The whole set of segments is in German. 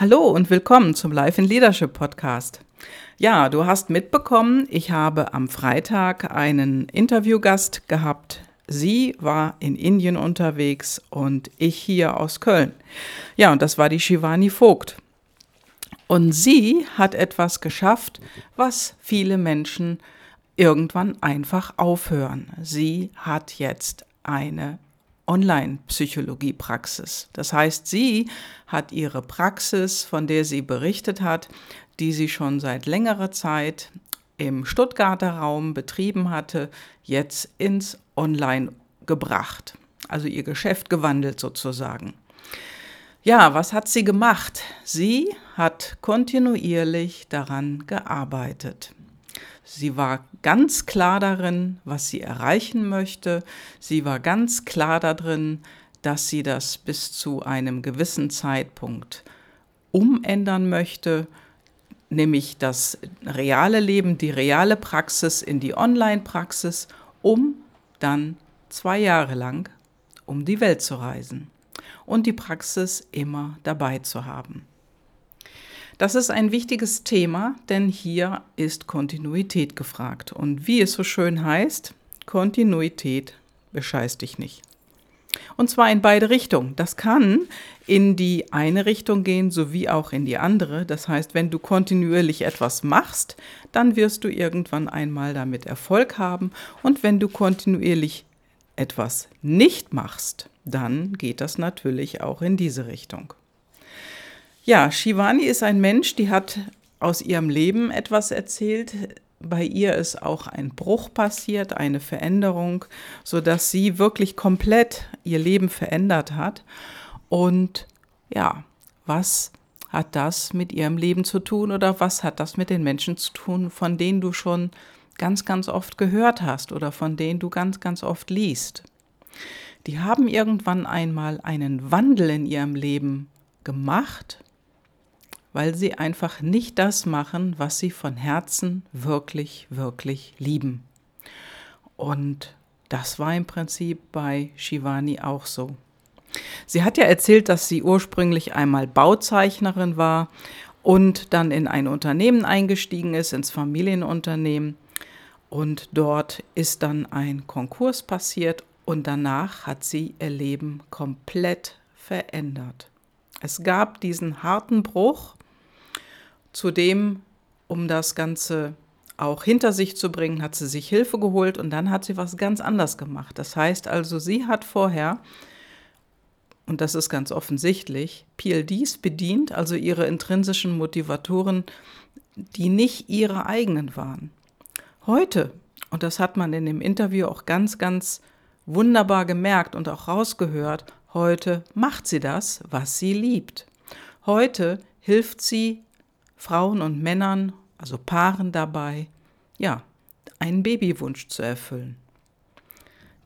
Hallo und willkommen zum Life in Leadership Podcast. Ja, du hast mitbekommen, ich habe am Freitag einen Interviewgast gehabt. Sie war in Indien unterwegs und ich hier aus Köln. Ja, und das war die Shivani Vogt. Und sie hat etwas geschafft, was viele Menschen irgendwann einfach aufhören. Sie hat jetzt eine Online-Psychologie-Praxis. Das heißt, sie hat ihre Praxis, von der sie berichtet hat, die sie schon seit längerer Zeit im Stuttgarter Raum betrieben hatte, jetzt ins Online gebracht. Also ihr Geschäft gewandelt sozusagen. Ja, was hat sie gemacht? Sie hat kontinuierlich daran gearbeitet. Sie war ganz klar darin, was sie erreichen möchte. Sie war ganz klar darin, dass sie das bis zu einem gewissen Zeitpunkt umändern möchte, nämlich das reale Leben, die reale Praxis in die Online-Praxis, um dann zwei Jahre lang um die Welt zu reisen und die Praxis immer dabei zu haben. Das ist ein wichtiges Thema, denn hier ist Kontinuität gefragt. Und wie es so schön heißt, Kontinuität bescheißt dich nicht. Und zwar in beide Richtungen. Das kann in die eine Richtung gehen, sowie auch in die andere. Das heißt, wenn du kontinuierlich etwas machst, dann wirst du irgendwann einmal damit Erfolg haben. Und wenn du kontinuierlich etwas nicht machst, dann geht das natürlich auch in diese Richtung. Ja, Shivani ist ein Mensch, die hat aus ihrem Leben etwas erzählt. Bei ihr ist auch ein Bruch passiert, eine Veränderung, sodass sie wirklich komplett ihr Leben verändert hat. Und ja, was hat das mit ihrem Leben zu tun oder was hat das mit den Menschen zu tun, von denen du schon ganz, ganz oft gehört hast oder von denen du ganz, ganz oft liest? Die haben irgendwann einmal einen Wandel in ihrem Leben gemacht weil sie einfach nicht das machen, was sie von Herzen wirklich, wirklich lieben. Und das war im Prinzip bei Shivani auch so. Sie hat ja erzählt, dass sie ursprünglich einmal Bauzeichnerin war und dann in ein Unternehmen eingestiegen ist, ins Familienunternehmen. Und dort ist dann ein Konkurs passiert und danach hat sie ihr Leben komplett verändert. Es gab diesen harten Bruch Zudem, um das Ganze auch hinter sich zu bringen, hat sie sich Hilfe geholt und dann hat sie was ganz anderes gemacht. Das heißt also, sie hat vorher, und das ist ganz offensichtlich, PLDs bedient, also ihre intrinsischen Motivatoren, die nicht ihre eigenen waren. Heute, und das hat man in dem Interview auch ganz, ganz wunderbar gemerkt und auch rausgehört, heute macht sie das, was sie liebt. Heute hilft sie Frauen und Männern, also Paaren dabei, ja, einen Babywunsch zu erfüllen.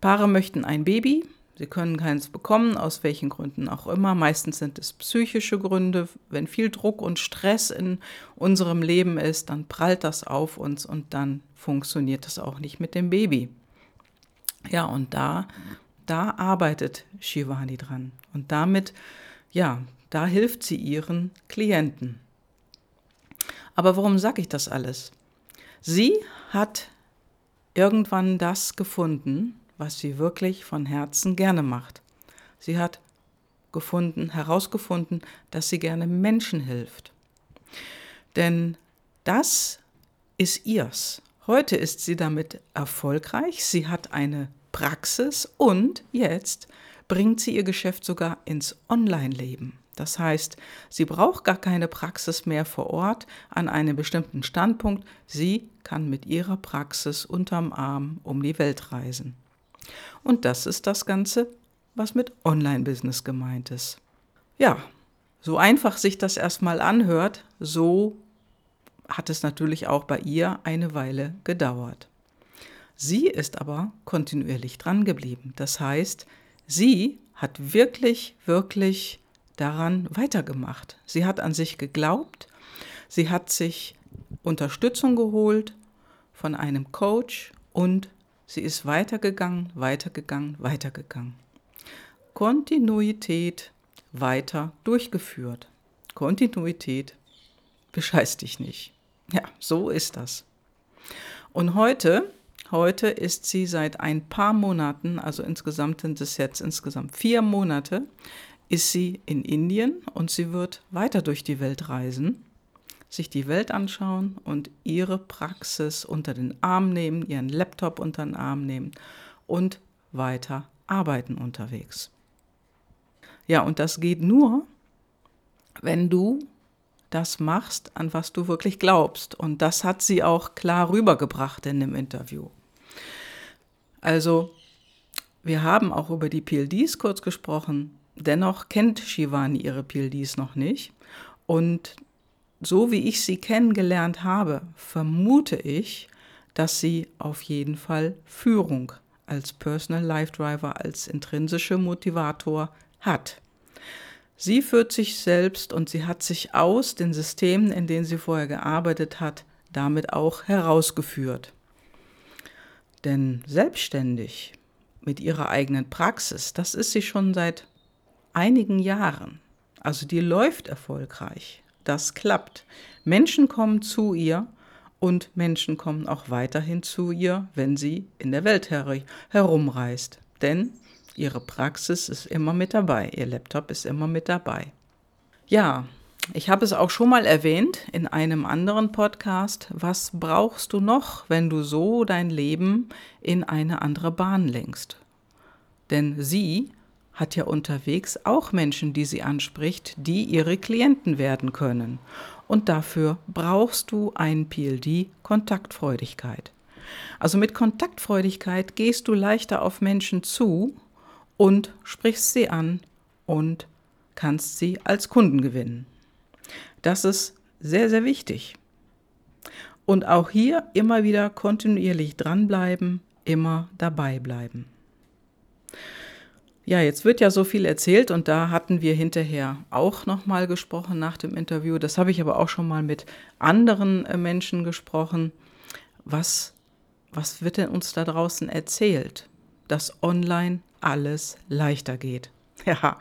Paare möchten ein Baby, sie können keins bekommen, aus welchen Gründen auch immer. Meistens sind es psychische Gründe. Wenn viel Druck und Stress in unserem Leben ist, dann prallt das auf uns und dann funktioniert es auch nicht mit dem Baby. Ja, und da, da arbeitet Shivani dran. Und damit, ja, da hilft sie ihren Klienten. Aber warum sage ich das alles? Sie hat irgendwann das gefunden, was sie wirklich von Herzen gerne macht. Sie hat gefunden, herausgefunden, dass sie gerne Menschen hilft. Denn das ist ihrs. Heute ist sie damit erfolgreich. Sie hat eine Praxis und jetzt bringt sie ihr Geschäft sogar ins Online-Leben. Das heißt, sie braucht gar keine Praxis mehr vor Ort an einem bestimmten Standpunkt. Sie kann mit ihrer Praxis unterm Arm um die Welt reisen. Und das ist das Ganze, was mit Online-Business gemeint ist. Ja, so einfach sich das erstmal anhört, so hat es natürlich auch bei ihr eine Weile gedauert. Sie ist aber kontinuierlich dran geblieben. Das heißt, sie hat wirklich, wirklich daran weitergemacht. Sie hat an sich geglaubt, sie hat sich Unterstützung geholt von einem Coach und sie ist weitergegangen, weitergegangen, weitergegangen. Kontinuität weiter durchgeführt. Kontinuität bescheißt dich nicht. Ja, so ist das. Und heute, heute ist sie seit ein paar Monaten, also insgesamt sind es jetzt insgesamt vier Monate, ist sie in Indien und sie wird weiter durch die Welt reisen, sich die Welt anschauen und ihre Praxis unter den Arm nehmen, ihren Laptop unter den Arm nehmen und weiter arbeiten unterwegs. Ja, und das geht nur, wenn du das machst, an was du wirklich glaubst. Und das hat sie auch klar rübergebracht in dem Interview. Also, wir haben auch über die PLDs kurz gesprochen. Dennoch kennt Shivani ihre PLDs noch nicht. Und so wie ich sie kennengelernt habe, vermute ich, dass sie auf jeden Fall Führung als Personal Life Driver, als intrinsische Motivator hat. Sie führt sich selbst und sie hat sich aus den Systemen, in denen sie vorher gearbeitet hat, damit auch herausgeführt. Denn selbstständig mit ihrer eigenen Praxis, das ist sie schon seit einigen Jahren. Also die läuft erfolgreich. Das klappt. Menschen kommen zu ihr und Menschen kommen auch weiterhin zu ihr, wenn sie in der Welt her herumreist. Denn ihre Praxis ist immer mit dabei, ihr Laptop ist immer mit dabei. Ja, ich habe es auch schon mal erwähnt in einem anderen Podcast. Was brauchst du noch, wenn du so dein Leben in eine andere Bahn lenkst? Denn sie hat ja unterwegs auch Menschen, die sie anspricht, die ihre Klienten werden können. Und dafür brauchst du ein PLD Kontaktfreudigkeit. Also mit Kontaktfreudigkeit gehst du leichter auf Menschen zu und sprichst sie an und kannst sie als Kunden gewinnen. Das ist sehr, sehr wichtig. Und auch hier immer wieder kontinuierlich dranbleiben, immer dabei bleiben. Ja, jetzt wird ja so viel erzählt und da hatten wir hinterher auch noch mal gesprochen nach dem Interview. Das habe ich aber auch schon mal mit anderen äh, Menschen gesprochen. Was was wird denn uns da draußen erzählt? Dass online alles leichter geht. Ja,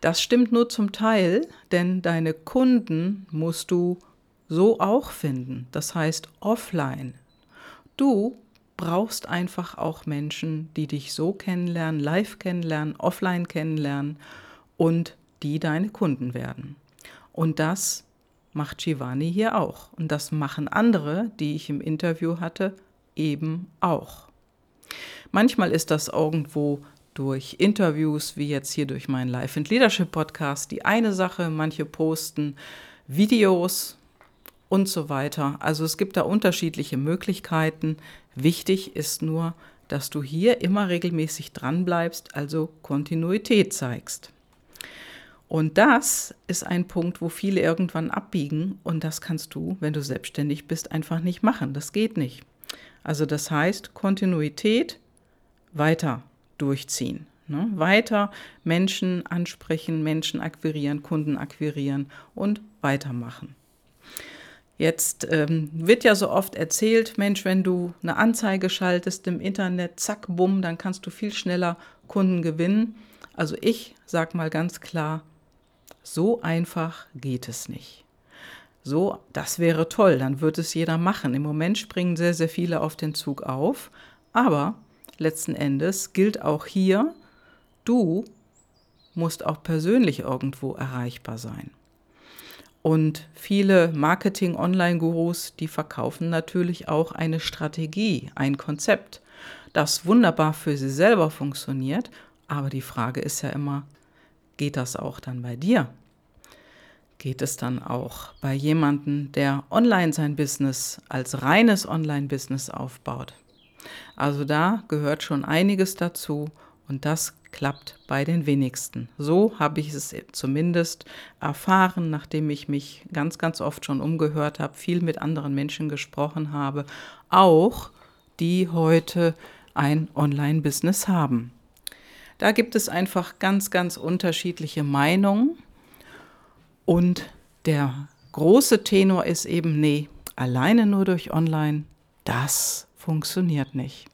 das stimmt nur zum Teil, denn deine Kunden musst du so auch finden. Das heißt offline. Du brauchst einfach auch Menschen, die dich so kennenlernen, live kennenlernen, offline kennenlernen und die deine Kunden werden. Und das macht Shivani hier auch. Und das machen andere, die ich im Interview hatte, eben auch. Manchmal ist das irgendwo durch Interviews, wie jetzt hier durch meinen Life and Leadership Podcast, die eine Sache. Manche posten Videos und so weiter. Also es gibt da unterschiedliche Möglichkeiten. Wichtig ist nur, dass du hier immer regelmäßig dran bleibst, also Kontinuität zeigst. Und das ist ein Punkt, wo viele irgendwann abbiegen und das kannst du, wenn du selbstständig bist, einfach nicht machen. Das geht nicht. Also das heißt Kontinuität weiter durchziehen. Ne? Weiter Menschen ansprechen, Menschen akquirieren, Kunden akquirieren und weitermachen. Jetzt ähm, wird ja so oft erzählt, Mensch, wenn du eine Anzeige schaltest im Internet, zack, bumm, dann kannst du viel schneller Kunden gewinnen. Also ich sage mal ganz klar, so einfach geht es nicht. So, das wäre toll, dann wird es jeder machen. Im Moment springen sehr, sehr viele auf den Zug auf, aber letzten Endes gilt auch hier, du musst auch persönlich irgendwo erreichbar sein. Und viele Marketing-Online-Gurus, die verkaufen natürlich auch eine Strategie, ein Konzept, das wunderbar für sie selber funktioniert. Aber die Frage ist ja immer, geht das auch dann bei dir? Geht es dann auch bei jemandem, der online sein Business als reines Online-Business aufbaut? Also da gehört schon einiges dazu und das klappt bei den wenigsten. So habe ich es zumindest erfahren, nachdem ich mich ganz, ganz oft schon umgehört habe, viel mit anderen Menschen gesprochen habe, auch die heute ein Online-Business haben. Da gibt es einfach ganz, ganz unterschiedliche Meinungen und der große Tenor ist eben, nee, alleine nur durch Online, das funktioniert nicht.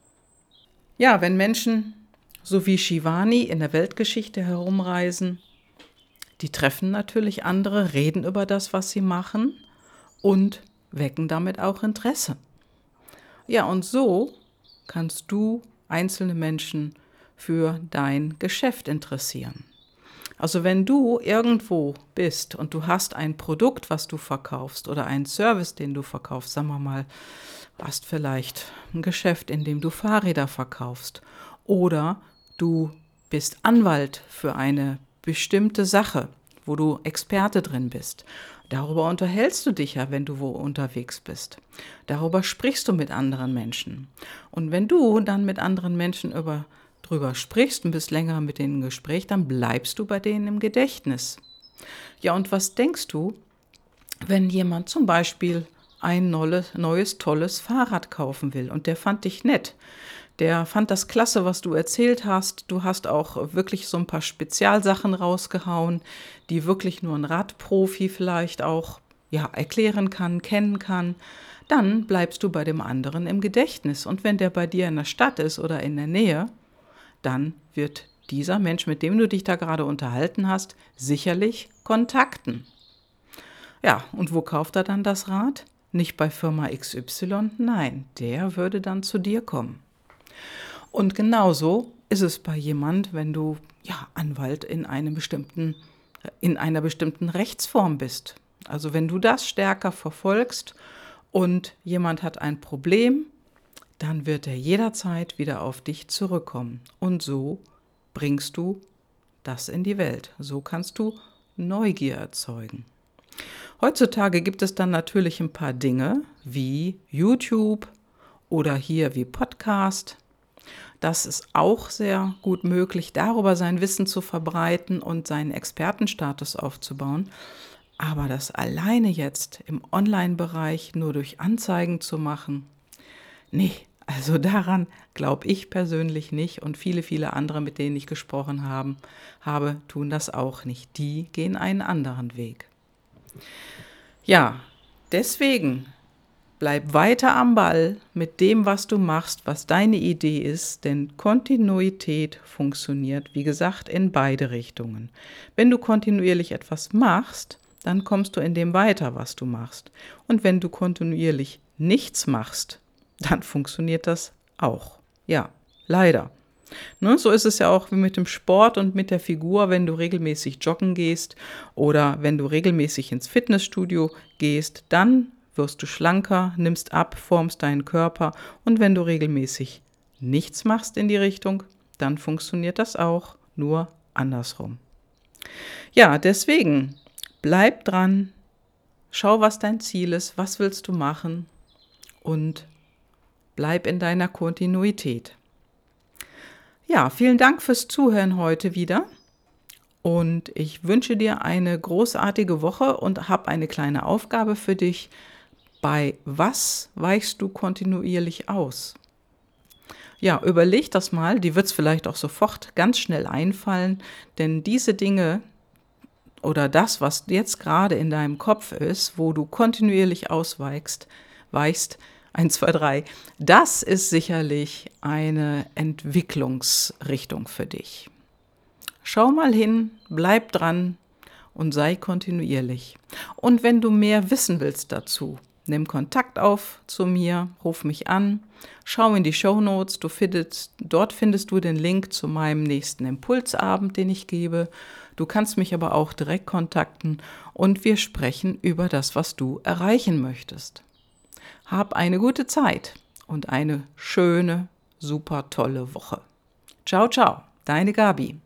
Ja, wenn Menschen so wie Shivani in der Weltgeschichte herumreisen, Die treffen natürlich andere, reden über das, was sie machen und wecken damit auch Interesse. Ja, und so kannst du einzelne Menschen für dein Geschäft interessieren. Also wenn du irgendwo bist und du hast ein Produkt, was du verkaufst oder einen Service, den du verkaufst, sagen wir mal, hast vielleicht ein Geschäft, in dem du Fahrräder verkaufst oder du bist Anwalt für eine bestimmte Sache, wo du Experte drin bist. Darüber unterhältst du dich ja, wenn du wo unterwegs bist. Darüber sprichst du mit anderen Menschen. Und wenn du dann mit anderen Menschen über, drüber sprichst und bist länger mit denen im Gespräch, dann bleibst du bei denen im Gedächtnis. Ja, und was denkst du, wenn jemand zum Beispiel ein neues, neues, tolles Fahrrad kaufen will und der fand dich nett? Der fand das klasse, was du erzählt hast. Du hast auch wirklich so ein paar Spezialsachen rausgehauen, die wirklich nur ein Radprofi vielleicht auch ja, erklären kann, kennen kann. Dann bleibst du bei dem anderen im Gedächtnis. Und wenn der bei dir in der Stadt ist oder in der Nähe, dann wird dieser Mensch, mit dem du dich da gerade unterhalten hast, sicherlich kontakten. Ja, und wo kauft er dann das Rad? Nicht bei Firma XY, nein, der würde dann zu dir kommen. Und genauso ist es bei jemand, wenn du ja Anwalt in einem bestimmten in einer bestimmten Rechtsform bist. Also wenn du das stärker verfolgst und jemand hat ein Problem, dann wird er jederzeit wieder auf dich zurückkommen. Und so bringst du das in die Welt. So kannst du Neugier erzeugen. Heutzutage gibt es dann natürlich ein paar Dinge wie YouTube oder hier wie Podcast, das ist auch sehr gut möglich, darüber sein Wissen zu verbreiten und seinen Expertenstatus aufzubauen. Aber das alleine jetzt im Online-Bereich nur durch Anzeigen zu machen, nee, also daran glaube ich persönlich nicht und viele, viele andere, mit denen ich gesprochen haben, habe, tun das auch nicht. Die gehen einen anderen Weg. Ja, deswegen Bleib weiter am Ball mit dem, was du machst, was deine Idee ist, denn Kontinuität funktioniert, wie gesagt, in beide Richtungen. Wenn du kontinuierlich etwas machst, dann kommst du in dem weiter, was du machst. Und wenn du kontinuierlich nichts machst, dann funktioniert das auch. Ja, leider. Ne, so ist es ja auch wie mit dem Sport und mit der Figur, wenn du regelmäßig joggen gehst oder wenn du regelmäßig ins Fitnessstudio gehst, dann wirst du schlanker, nimmst ab, formst deinen Körper und wenn du regelmäßig nichts machst in die Richtung, dann funktioniert das auch, nur andersrum. Ja, deswegen bleib dran, schau, was dein Ziel ist, was willst du machen und bleib in deiner Kontinuität. Ja, vielen Dank fürs Zuhören heute wieder. Und ich wünsche dir eine großartige Woche und habe eine kleine Aufgabe für dich bei was weichst du kontinuierlich aus? Ja, überleg das mal, die wird es vielleicht auch sofort ganz schnell einfallen, denn diese Dinge oder das, was jetzt gerade in deinem Kopf ist, wo du kontinuierlich ausweichst, weichst, 1, 2, 3, das ist sicherlich eine Entwicklungsrichtung für dich. Schau mal hin, bleib dran und sei kontinuierlich. Und wenn du mehr wissen willst dazu, Nimm Kontakt auf zu mir, ruf mich an, schau in die Show Notes. Dort findest du den Link zu meinem nächsten Impulsabend, den ich gebe. Du kannst mich aber auch direkt kontakten und wir sprechen über das, was du erreichen möchtest. Hab eine gute Zeit und eine schöne, super tolle Woche. Ciao, ciao, deine Gabi.